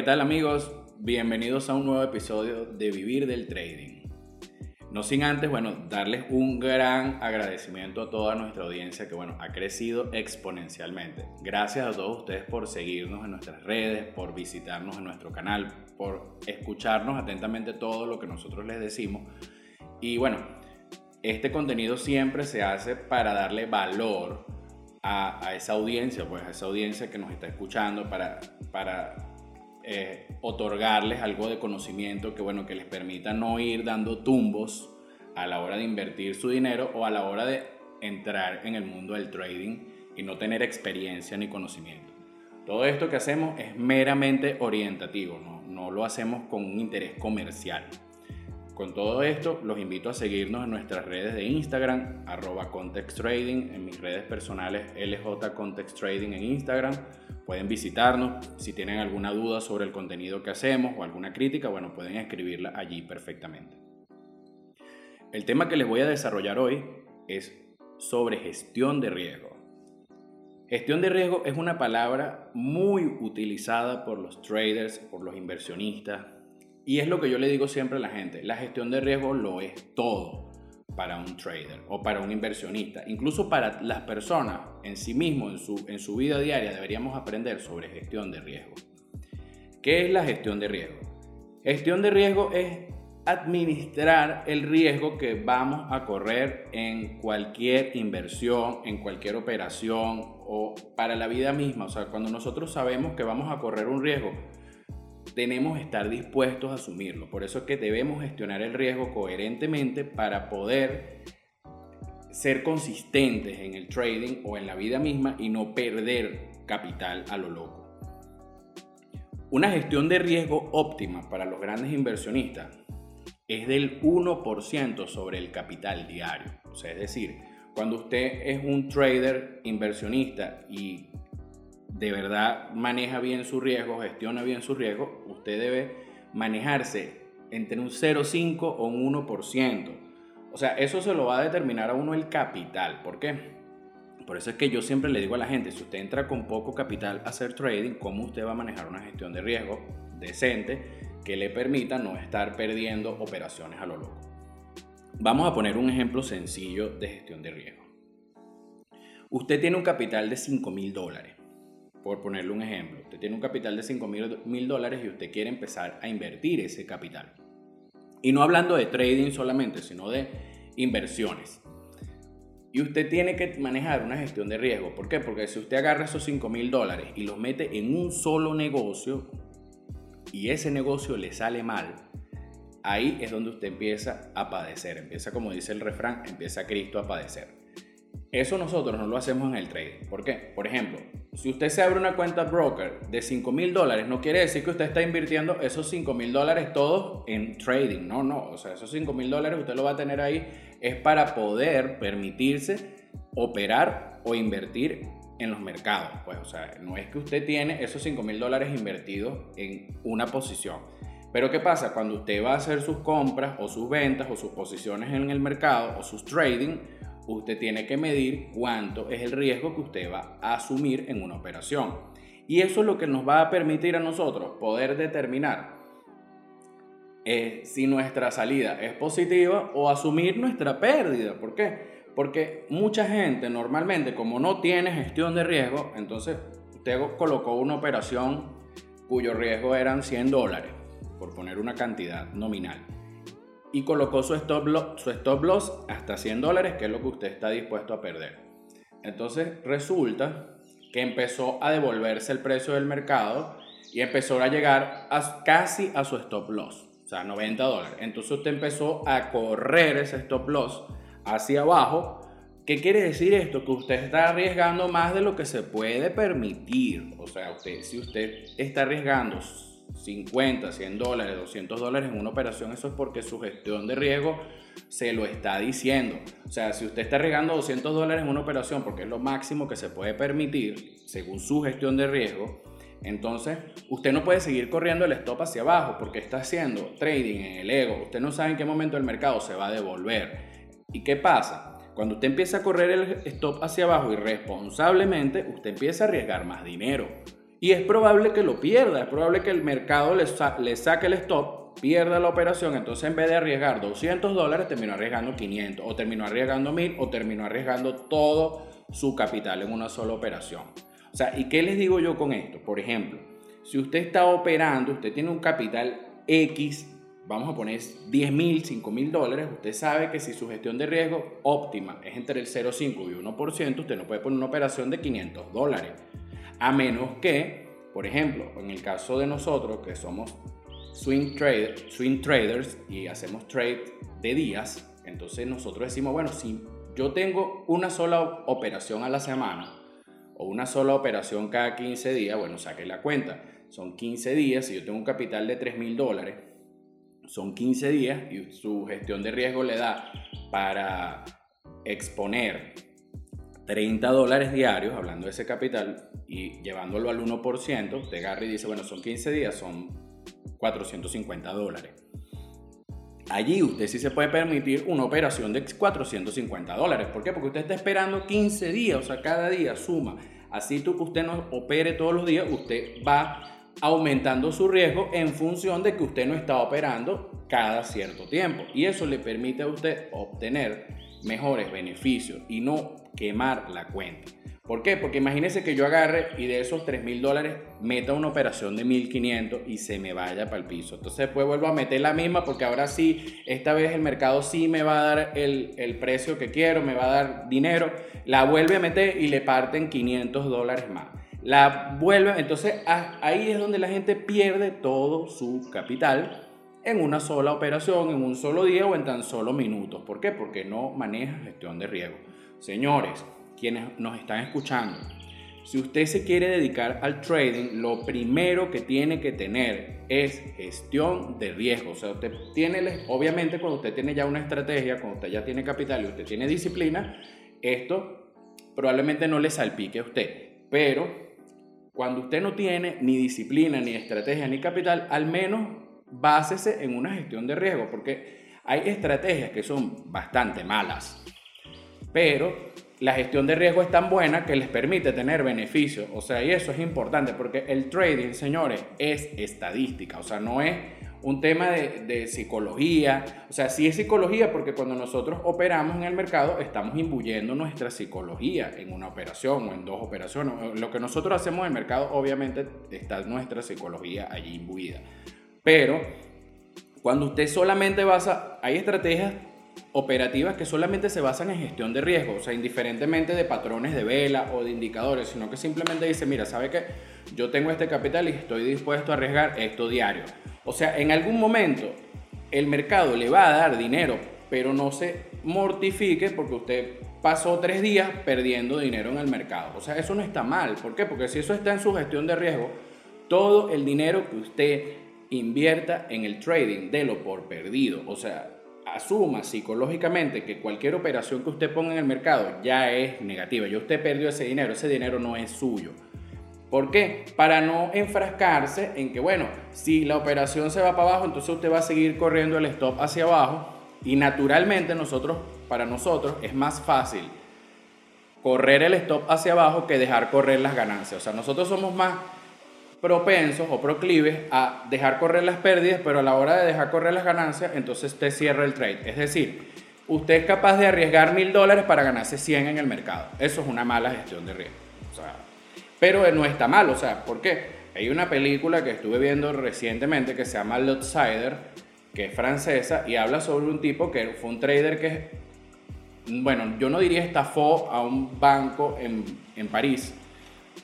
¿qué tal amigos? Bienvenidos a un nuevo episodio de Vivir del Trading. No sin antes, bueno, darles un gran agradecimiento a toda nuestra audiencia que, bueno, ha crecido exponencialmente. Gracias a todos ustedes por seguirnos en nuestras redes, por visitarnos en nuestro canal, por escucharnos atentamente todo lo que nosotros les decimos. Y bueno, este contenido siempre se hace para darle valor a, esa audiencia, pues a esa audiencia que nos está escuchando, para, para eh, otorgarles algo de conocimiento que, bueno, que les permita no ir dando tumbos a la hora de invertir su dinero o a la hora de entrar en el mundo del trading y no tener experiencia ni conocimiento. Todo esto que hacemos es meramente orientativo, no, no lo hacemos con un interés comercial. Con todo esto, los invito a seguirnos en nuestras redes de Instagram, arroba en mis redes personales LJ en Instagram. Pueden visitarnos. Si tienen alguna duda sobre el contenido que hacemos o alguna crítica, bueno, pueden escribirla allí perfectamente. El tema que les voy a desarrollar hoy es sobre gestión de riesgo. Gestión de riesgo es una palabra muy utilizada por los traders, por los inversionistas, y es lo que yo le digo siempre a la gente, la gestión de riesgo lo es todo para un trader o para un inversionista. Incluso para las personas en sí mismos, en su, en su vida diaria, deberíamos aprender sobre gestión de riesgo. ¿Qué es la gestión de riesgo? Gestión de riesgo es administrar el riesgo que vamos a correr en cualquier inversión, en cualquier operación o para la vida misma. O sea, cuando nosotros sabemos que vamos a correr un riesgo, tenemos que estar dispuestos a asumirlo. Por eso es que debemos gestionar el riesgo coherentemente para poder ser consistentes en el trading o en la vida misma y no perder capital a lo loco. Una gestión de riesgo óptima para los grandes inversionistas es del 1% sobre el capital diario. O sea, es decir, cuando usted es un trader inversionista y de verdad maneja bien su riesgo, gestiona bien su riesgo, usted debe manejarse entre un 0,5 o un 1%. O sea, eso se lo va a determinar a uno el capital. ¿Por qué? Por eso es que yo siempre le digo a la gente, si usted entra con poco capital a hacer trading, ¿cómo usted va a manejar una gestión de riesgo decente que le permita no estar perdiendo operaciones a lo loco? Vamos a poner un ejemplo sencillo de gestión de riesgo. Usted tiene un capital de 5 mil dólares por ponerle un ejemplo, usted tiene un capital de 5 mil dólares y usted quiere empezar a invertir ese capital. Y no hablando de trading solamente, sino de inversiones. Y usted tiene que manejar una gestión de riesgo. ¿Por qué? Porque si usted agarra esos 5 mil dólares y los mete en un solo negocio y ese negocio le sale mal, ahí es donde usted empieza a padecer. Empieza, como dice el refrán, empieza Cristo a padecer. Eso nosotros no lo hacemos en el trading. ¿Por qué? Por ejemplo, si usted se abre una cuenta broker de 5 mil dólares, no quiere decir que usted está invirtiendo esos 5 mil dólares todos en trading. No, no. O sea, esos 5 mil dólares usted lo va a tener ahí es para poder permitirse operar o invertir en los mercados. Pues, o sea, no es que usted tiene esos 5 mil dólares invertidos en una posición. Pero ¿qué pasa? Cuando usted va a hacer sus compras o sus ventas o sus posiciones en el mercado o sus trading, usted tiene que medir cuánto es el riesgo que usted va a asumir en una operación. Y eso es lo que nos va a permitir a nosotros poder determinar eh, si nuestra salida es positiva o asumir nuestra pérdida. ¿Por qué? Porque mucha gente normalmente, como no tiene gestión de riesgo, entonces usted colocó una operación cuyo riesgo eran 100 dólares, por poner una cantidad nominal y colocó su stop, loss, su stop loss hasta 100 dólares, que es lo que usted está dispuesto a perder. Entonces resulta que empezó a devolverse el precio del mercado y empezó a llegar a, casi a su stop loss, o sea, 90 dólares. Entonces usted empezó a correr ese stop loss hacia abajo. ¿Qué quiere decir esto? Que usted está arriesgando más de lo que se puede permitir. O sea, si usted está arriesgando 50, 100 dólares, 200 dólares en una operación, eso es porque su gestión de riesgo se lo está diciendo. O sea, si usted está arriesgando 200 dólares en una operación porque es lo máximo que se puede permitir según su gestión de riesgo, entonces usted no puede seguir corriendo el stop hacia abajo porque está haciendo trading en el ego. Usted no sabe en qué momento el mercado se va a devolver. ¿Y qué pasa? Cuando usted empieza a correr el stop hacia abajo irresponsablemente, usted empieza a arriesgar más dinero. Y es probable que lo pierda, es probable que el mercado le, saque el stop, pierda la operación, entonces en vez de arriesgar 200 dólares, terminó arriesgando 500, o terminó arriesgando 1000, o terminó arriesgando todo su capital en una sola operación. O sea, ¿y qué les digo yo con esto? Por ejemplo, si usted está operando, usted tiene un capital X, vamos a poner 10 mil, 5 mil dólares, usted sabe que si su gestión de riesgo óptima es entre el 0,5 y 1%, usted no puede poner una operación de 500 dólares. A menos que, por ejemplo, en el caso de nosotros que somos swing, traders y hacemos trade de días, entonces nosotros decimos, bueno, si yo tengo una sola operación a la semana o una sola operación cada 15 días, bueno, saque la cuenta. Son 15 días, si yo tengo un capital de 3 mil dólares, son 15 días y su gestión de riesgo le da para exponer 30 dólares diarios, hablando de ese capital, y llevándolo al 1%, usted agarra y dice, bueno, son 15 días, son 450 dólares. Allí usted sí se puede permitir una operación de 450 dólares. ¿Por qué? Porque usted está esperando 15 días, o sea, cada día suma. Así tú, usted no opere todos los días, usted va aumentando su riesgo en función de que usted no está operando cada cierto tiempo. Y eso le permite a usted obtener mejores beneficios y no quemar la cuenta. ¿Por qué? Porque imagínese que yo agarre y de esos 3 mil dólares meta una operación de 1500 y se me vaya para el piso. Entonces después vuelvo a meter la misma porque ahora sí, esta vez el mercado sí me va a dar el, el precio que quiero, me va a dar dinero. La vuelve a meter y le parten 500 dólares más. La vuelve, entonces ahí es donde la gente pierde todo su capital en una sola operación, en un solo día o en tan solo minutos. ¿Por qué? Porque no maneja gestión de riesgo. Señores, quienes nos están escuchando, si usted se quiere dedicar al trading, lo primero que tiene que tener es gestión de riesgo. O sea, usted tiene, obviamente cuando usted tiene ya una estrategia, cuando usted ya tiene capital y usted tiene disciplina, esto probablemente no le salpique a usted. Pero cuando usted no tiene ni disciplina, ni estrategia, ni capital, al menos básese en una gestión de riesgo, porque hay estrategias que son bastante malas, pero la gestión de riesgo es tan buena que les permite tener beneficios. O sea, y eso es importante porque el trading, señores, es estadística. O sea, no es un tema de, psicología. O sea, sí es psicología porque cuando nosotros operamos en el mercado estamos imbuyendo nuestra psicología en una operación o en dos operaciones. Lo que nosotros hacemos en el mercado, obviamente, está nuestra psicología allí imbuida. Pero cuando usted solamente basa, hay estrategias operativas que solamente se basan en gestión de riesgo, o sea, indiferentemente de patrones de vela o de indicadores, sino que simplemente dice, mira, ¿sabe qué? Yo tengo este capital y estoy dispuesto a arriesgar esto diario. O sea, en algún momento el mercado le va a dar dinero, pero no se mortifique porque usted pasó tres días perdiendo dinero en el mercado. O sea, eso no está mal. ¿Por qué? Porque si eso está en su gestión de riesgo, todo el dinero que usted invierta en el trading, délo por perdido. O sea, asuma psicológicamente que cualquier operación que usted ponga en el mercado ya es negativa, ya usted perdió ese dinero, ese dinero no es suyo. ¿Por qué? Para no enfrascarse en que, bueno, si la operación se va para abajo, entonces usted va a seguir corriendo el stop hacia abajo y naturalmente nosotros, para nosotros es más fácil correr el stop hacia abajo que dejar correr las ganancias. O sea, nosotros somos más propensos o proclives a dejar correr las pérdidas, pero a la hora de dejar correr las ganancias, entonces usted cierra el trade. Es decir, usted es capaz de arriesgar mil dólares para ganarse 100 en el mercado. Eso es una mala gestión de riesgo. pero no está mal, o sea, ¿por qué? Hay una película que estuve viendo recientemente que se llama L'Outsider, que es francesa, y habla sobre un tipo que fue un trader que, bueno, yo no diría estafó a un banco en, en París,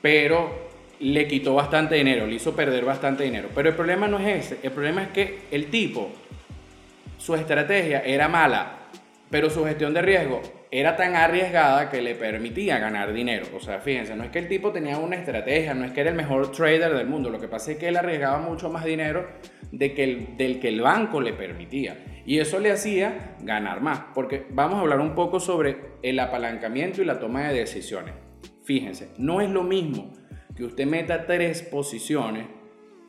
pero le quitó bastante dinero, le hizo perder bastante dinero. Pero el problema no es ese, el problema es que el tipo, su estrategia era mala, pero su gestión de riesgo era tan arriesgada que le permitía ganar dinero. O sea, fíjense, no es que el tipo tenía una estrategia, no es que era el mejor trader del mundo, lo que pasa es que él arriesgaba mucho más dinero de que el, del que el banco le permitía. Y eso le hacía ganar más, porque vamos a hablar un poco sobre el apalancamiento y la toma de decisiones. Fíjense, no es lo mismo que usted meta tres posiciones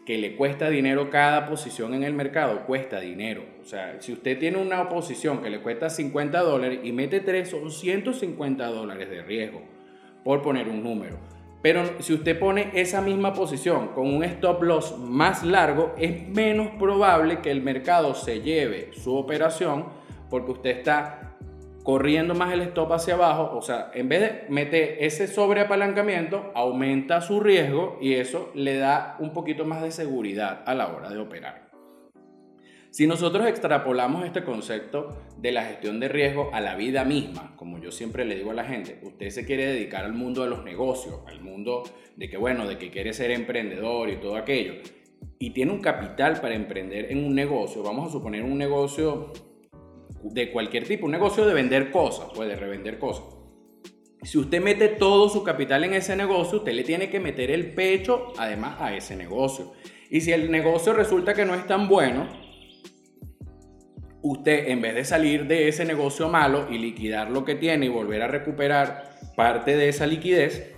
que le cuesta dinero cada posición en el mercado, cuesta dinero. O sea, si usted tiene una posición que le cuesta 50 dólares y mete tres, son 150 dólares de riesgo, por poner un número. Pero si usted pone esa misma posición con un stop loss más largo, es menos probable que el mercado se lleve su operación porque usted está corriendo más el stop hacia abajo. O sea, en vez de meter ese sobreapalancamiento, aumenta su riesgo y eso le da un poquito más de seguridad a la hora de operar. Si nosotros extrapolamos este concepto de la gestión de riesgo a la vida misma, como yo siempre le digo a la gente, usted se quiere dedicar al mundo de los negocios, al mundo de que, bueno, de que quiere ser emprendedor y todo aquello, y tiene un capital para emprender en un negocio, vamos a suponer un negocio de cualquier tipo, un negocio de vender cosas, puede revender cosas. Si usted mete todo su capital en ese negocio, usted le tiene que meter el pecho además a ese negocio. Y si el negocio resulta que no es tan bueno, usted en vez de salir de ese negocio malo y liquidar lo que tiene y volver a recuperar parte de esa liquidez,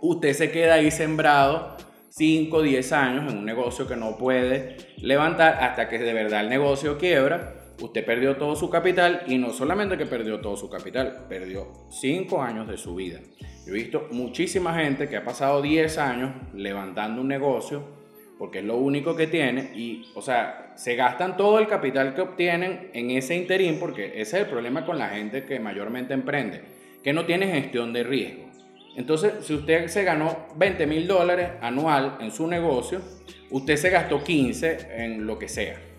usted se queda ahí sembrado 5 o 10 años en un negocio que no puede levantar hasta que de verdad el negocio quiebra. Usted perdió todo su capital y no solamente que perdió todo su capital, perdió 5 años de su vida. Yo he visto muchísima gente que ha pasado 10 años levantando un negocio porque es lo único que tiene y, o sea, se gastan todo el capital que obtienen en ese interín porque ese es el problema con la gente que mayormente emprende, que no tiene gestión de riesgo. Entonces, si usted se ganó 20 mil dólares anual en su negocio, usted se gastó 15 en lo que sea.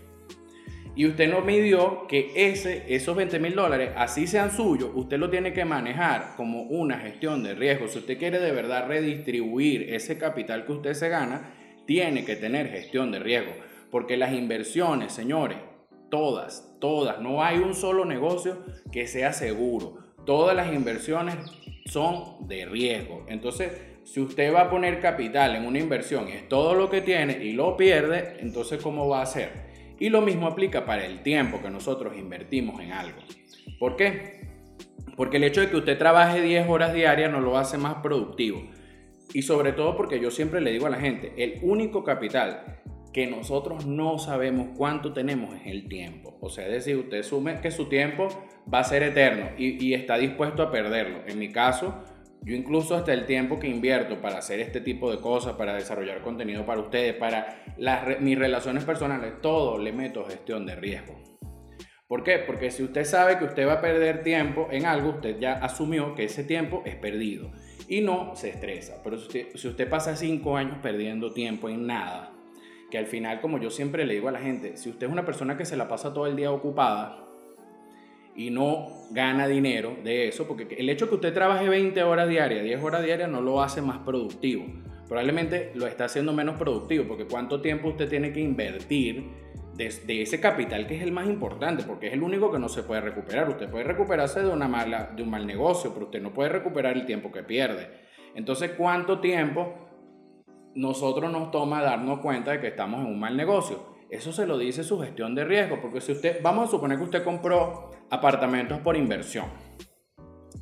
Y usted no midió que ese, esos 20 mil dólares, así sean suyos, usted lo tiene que manejar como una gestión de riesgo. Si usted quiere de verdad redistribuir ese capital que usted se gana, tiene que tener gestión de riesgo, porque las inversiones, señores, todas, todas, no hay un solo negocio que sea seguro. Todas las inversiones son de riesgo. Entonces, si usted va a poner capital en una inversión y es todo lo que tiene y lo pierde, entonces ¿cómo va a hacer? Y lo mismo aplica para el tiempo que nosotros invertimos en algo. ¿Por qué? Porque el hecho de que usted trabaje 10 horas diarias no lo hace más productivo. Y sobre todo porque yo siempre le digo a la gente, el único capital que nosotros no sabemos cuánto tenemos es el tiempo. O sea, es decir, usted asume que su tiempo va a ser eterno y, está dispuesto a perderlo. En mi caso, yo incluso hasta el tiempo que invierto para hacer este tipo de cosas, para desarrollar contenido para ustedes, para las, mis relaciones personales, todo le meto gestión de riesgo. ¿Por qué? Porque si usted sabe que usted va a perder tiempo en algo, usted ya asumió que ese tiempo es perdido y no se estresa. Pero si usted, pasa cinco años perdiendo tiempo en nada, que al final, como yo siempre le digo a la gente, si usted es una persona que se la pasa todo el día ocupada y no gana dinero de eso, porque el hecho de que usted trabaje 20 horas diarias, 10 horas diarias, no lo hace más productivo. Probablemente lo está haciendo menos productivo, porque cuánto tiempo usted tiene que invertir de, ese capital que es el más importante, porque es el único que no se puede recuperar. Usted puede recuperarse de, una mala, de un mal negocio, pero usted no puede recuperar el tiempo que pierde. Entonces, ¿cuánto tiempo nosotros nos toma darnos cuenta de que estamos en un mal negocio? Eso se lo dice su gestión de riesgo, porque si usted, vamos a suponer que usted compró apartamentos por inversión.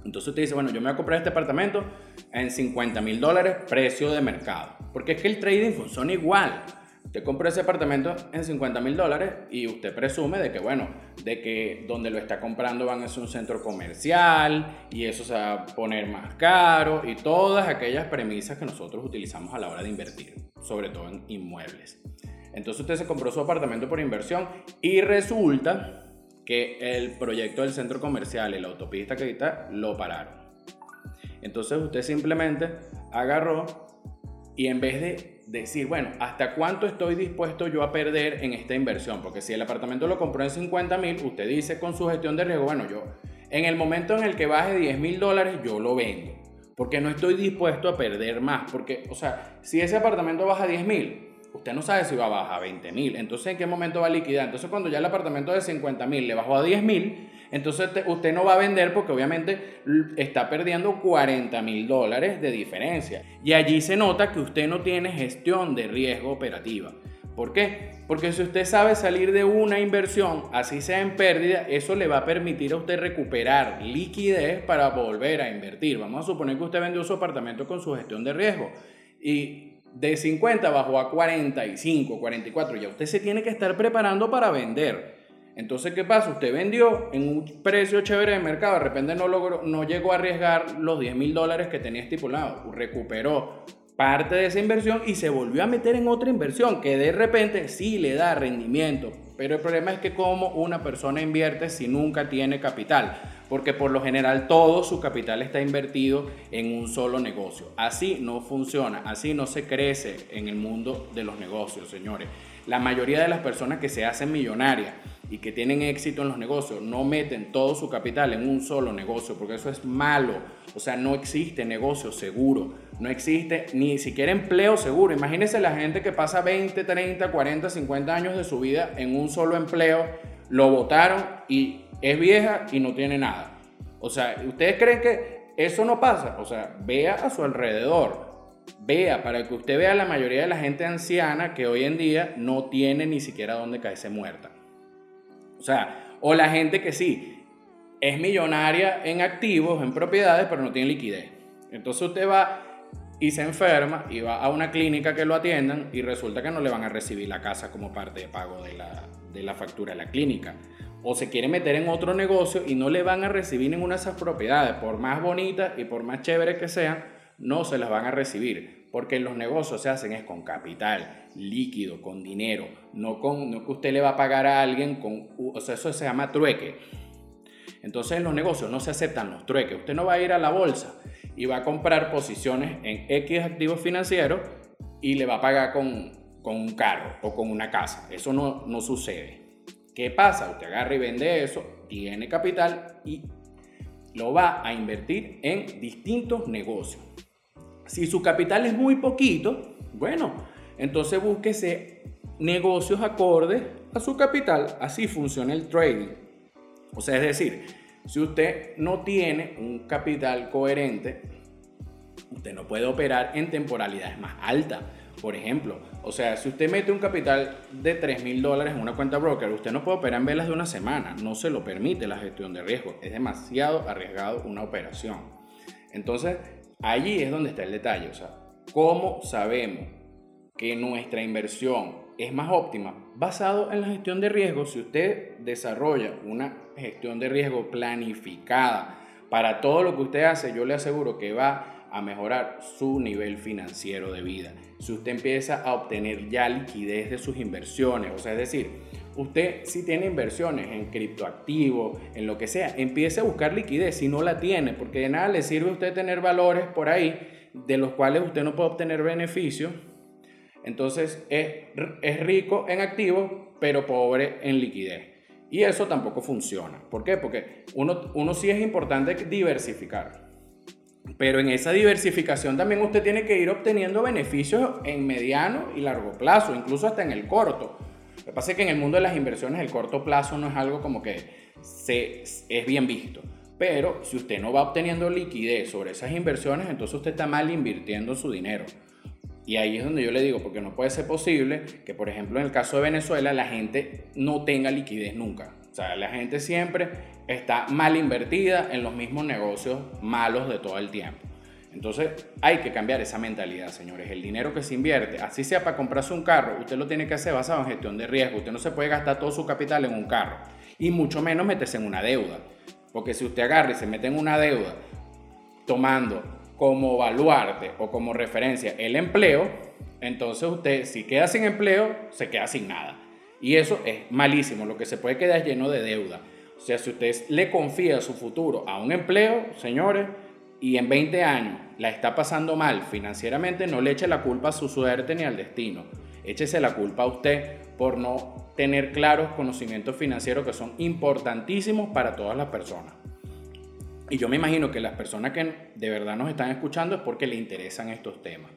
Entonces usted dice, bueno, yo me voy a comprar este apartamento en 50 mil dólares, precio de mercado. Porque es que el trading funciona igual. Usted compra ese apartamento en 50 mil dólares y usted presume de que, bueno, de que donde lo está comprando van a ser un centro comercial y eso se va a poner más caro y todas aquellas premisas que nosotros utilizamos a la hora de invertir, sobre todo en inmuebles. Entonces usted se compró su apartamento por inversión y resulta que el proyecto del centro comercial y la autopista que está lo pararon. Entonces usted simplemente agarró y en vez de decir, bueno, ¿hasta cuánto estoy dispuesto yo a perder en esta inversión? Porque si el apartamento lo compró en 50 mil, usted dice con su gestión de riesgo, bueno, yo en el momento en el que baje 10 mil dólares, yo lo vendo. Porque no estoy dispuesto a perder más. Porque, o sea, si ese apartamento baja 10 mil, usted no sabe si va a bajar a 20 mil. Entonces, ¿en qué momento va a liquidar? Entonces, cuando ya el apartamento de 50 mil le bajó a 10 mil, entonces usted no va a vender porque obviamente está perdiendo 40 mil dólares de diferencia. Y allí se nota que usted no tiene gestión de riesgo operativa. ¿Por qué? Porque si usted sabe salir de una inversión, así sea en pérdida, eso le va a permitir a usted recuperar liquidez para volver a invertir. Vamos a suponer que usted vendió su apartamento con su gestión de riesgo y de 50 bajó a 45, 44. Ya usted se tiene que estar preparando para vender. Entonces, ¿qué pasa? Usted vendió en un precio chévere de mercado, de repente no, logró, no llegó a arriesgar los 10 mil dólares que tenía estipulado, recuperó parte de esa inversión y se volvió a meter en otra inversión que de repente sí le da rendimiento. Pero el problema es que como una persona invierte si nunca tiene capital, porque por lo general todo su capital está invertido en un solo negocio. Así no funciona, así no se crece en el mundo de los negocios, señores. La mayoría de las personas que se hacen millonarias y que tienen éxito en los negocios no meten todo su capital en un solo negocio, porque eso es malo. O sea, no existe negocio seguro, no existe ni siquiera empleo seguro. Imagínense la gente que pasa 20, 30, 40, 50 años de su vida en un solo empleo, lo votaron y es vieja y no tiene nada. O sea, ¿ustedes creen que eso no pasa? O sea, vea a su alrededor vea, para que usted vea la mayoría de la gente anciana que hoy en día no tiene ni siquiera dónde caerse muerta. O sea, o la gente que sí, es millonaria en activos, en propiedades, pero no tiene liquidez. Entonces usted va y se enferma y va a una clínica que lo atiendan y resulta que no le van a recibir la casa como parte de pago de la, de la factura de la clínica. O se quiere meter en otro negocio y no le van a recibir ninguna de esas propiedades, por más bonitas y por más chéveres que sean, no se las van a recibir, porque los negocios se hacen es con capital, líquido, con dinero, no con no que usted le va a pagar a alguien con, o sea, eso se llama trueque. Entonces en los negocios no se aceptan los trueques. Usted no va a ir a la bolsa y va a comprar posiciones en X activos financieros y le va a pagar con, con un carro o con una casa. Eso no, no sucede. ¿Qué pasa? Usted agarra y vende eso, tiene capital y lo va a invertir en distintos negocios. Si su capital es muy poquito, bueno, entonces búsquese negocios acordes a su capital. Así funciona el trading. O sea, es decir, si usted no tiene un capital coherente, usted no puede operar en temporalidades más altas. Por ejemplo, o sea, si usted mete un capital de 3 mil dólares en una cuenta broker, usted no puede operar en velas de una semana. No se lo permite la gestión de riesgo. Es demasiado arriesgado una operación. Entonces, Allí es donde está el detalle, o sea, ¿cómo sabemos que nuestra inversión es más óptima? Basado en la gestión de riesgo, si usted desarrolla una gestión de riesgo planificada para todo lo que usted hace, yo le aseguro que va a mejorar su nivel financiero de vida. Si usted empieza a obtener ya liquidez de sus inversiones, o sea, es decir, Usted si tiene inversiones en criptoactivos, en lo que sea, empiece a buscar liquidez si no la tiene, porque de nada le sirve a usted tener valores por ahí de los cuales usted no puede obtener beneficios. Entonces es, es rico en activos, pero pobre en liquidez. Y eso tampoco funciona. ¿Por qué? Porque uno, uno sí es importante diversificar. Pero en esa diversificación también usted tiene que ir obteniendo beneficios en mediano y largo plazo, incluso hasta en el corto. Lo que pasa es que en el mundo de las inversiones el corto plazo no es algo como que se, es bien visto. Pero si usted no va obteniendo liquidez sobre esas inversiones, entonces usted está mal invirtiendo su dinero. Y ahí es donde yo le digo, porque no puede ser posible que, por ejemplo, en el caso de Venezuela, la gente no tenga liquidez nunca. O sea, la gente siempre está mal invertida en los mismos negocios malos de todo el tiempo. Entonces hay que cambiar esa mentalidad, señores. El dinero que se invierte, así sea para comprarse un carro, usted lo tiene que hacer basado en gestión de riesgo. Usted no se puede gastar todo su capital en un carro y mucho menos meterse en una deuda. Porque si usted agarra y se mete en una deuda tomando como baluarte o como referencia el empleo, entonces usted si queda sin empleo, se queda sin nada. Y eso es malísimo, lo que se puede quedar lleno de deuda. O sea, si usted le confía su futuro a un empleo, señores, y en 20 años la está pasando mal financieramente, no le eche la culpa a su suerte ni al destino. Échese la culpa a usted por no tener claros conocimientos financieros que son importantísimos para todas las personas. Y yo me imagino que las personas que de verdad nos están escuchando es porque le interesan estos temas.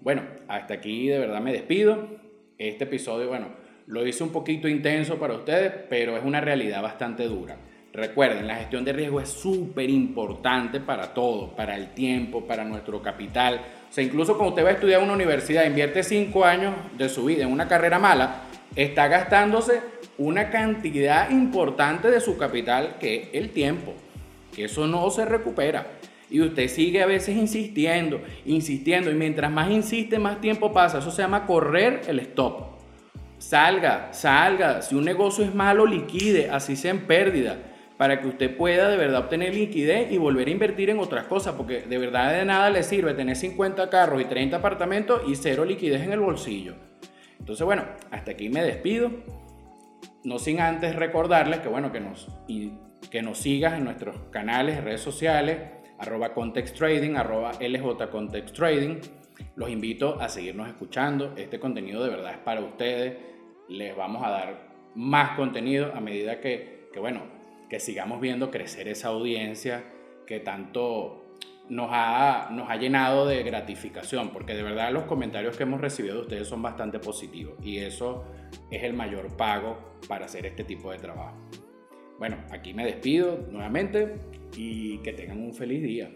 Bueno, hasta aquí de verdad me despido. Este episodio, bueno, lo hice un poquito intenso para ustedes, pero es una realidad bastante dura. Recuerden, la gestión de riesgo es súper importante para todo, para el tiempo, para nuestro capital. O sea, incluso cuando usted va a estudiar en una universidad, invierte cinco años de su vida en una carrera mala, está gastándose una cantidad importante de su capital que es el tiempo, eso no se recupera. Y usted sigue a veces insistiendo, insistiendo, y mientras más insiste, más tiempo pasa. Eso se llama correr el stop. Salga, salga. Si un negocio es malo, liquide, así sea en pérdida, para que usted pueda de verdad obtener liquidez y volver a invertir en otras cosas, porque de verdad de nada le sirve tener 50 carros y 30 apartamentos y cero liquidez en el bolsillo. Entonces, bueno, hasta aquí me despido. No sin antes recordarles que, bueno, que nos, que nos sigas en nuestros canales, redes sociales, arroba Context Trading, arroba LJ Context Trading. Los invito a seguirnos escuchando. Este contenido de verdad es para ustedes. Les vamos a dar más contenido a medida que, que bueno, que sigamos viendo crecer esa audiencia que tanto nos ha, nos ha llenado de gratificación, porque de verdad los comentarios que hemos recibido de ustedes son bastante positivos y eso es el mayor pago para hacer este tipo de trabajo. Bueno, aquí me despido nuevamente y que tengan un feliz día.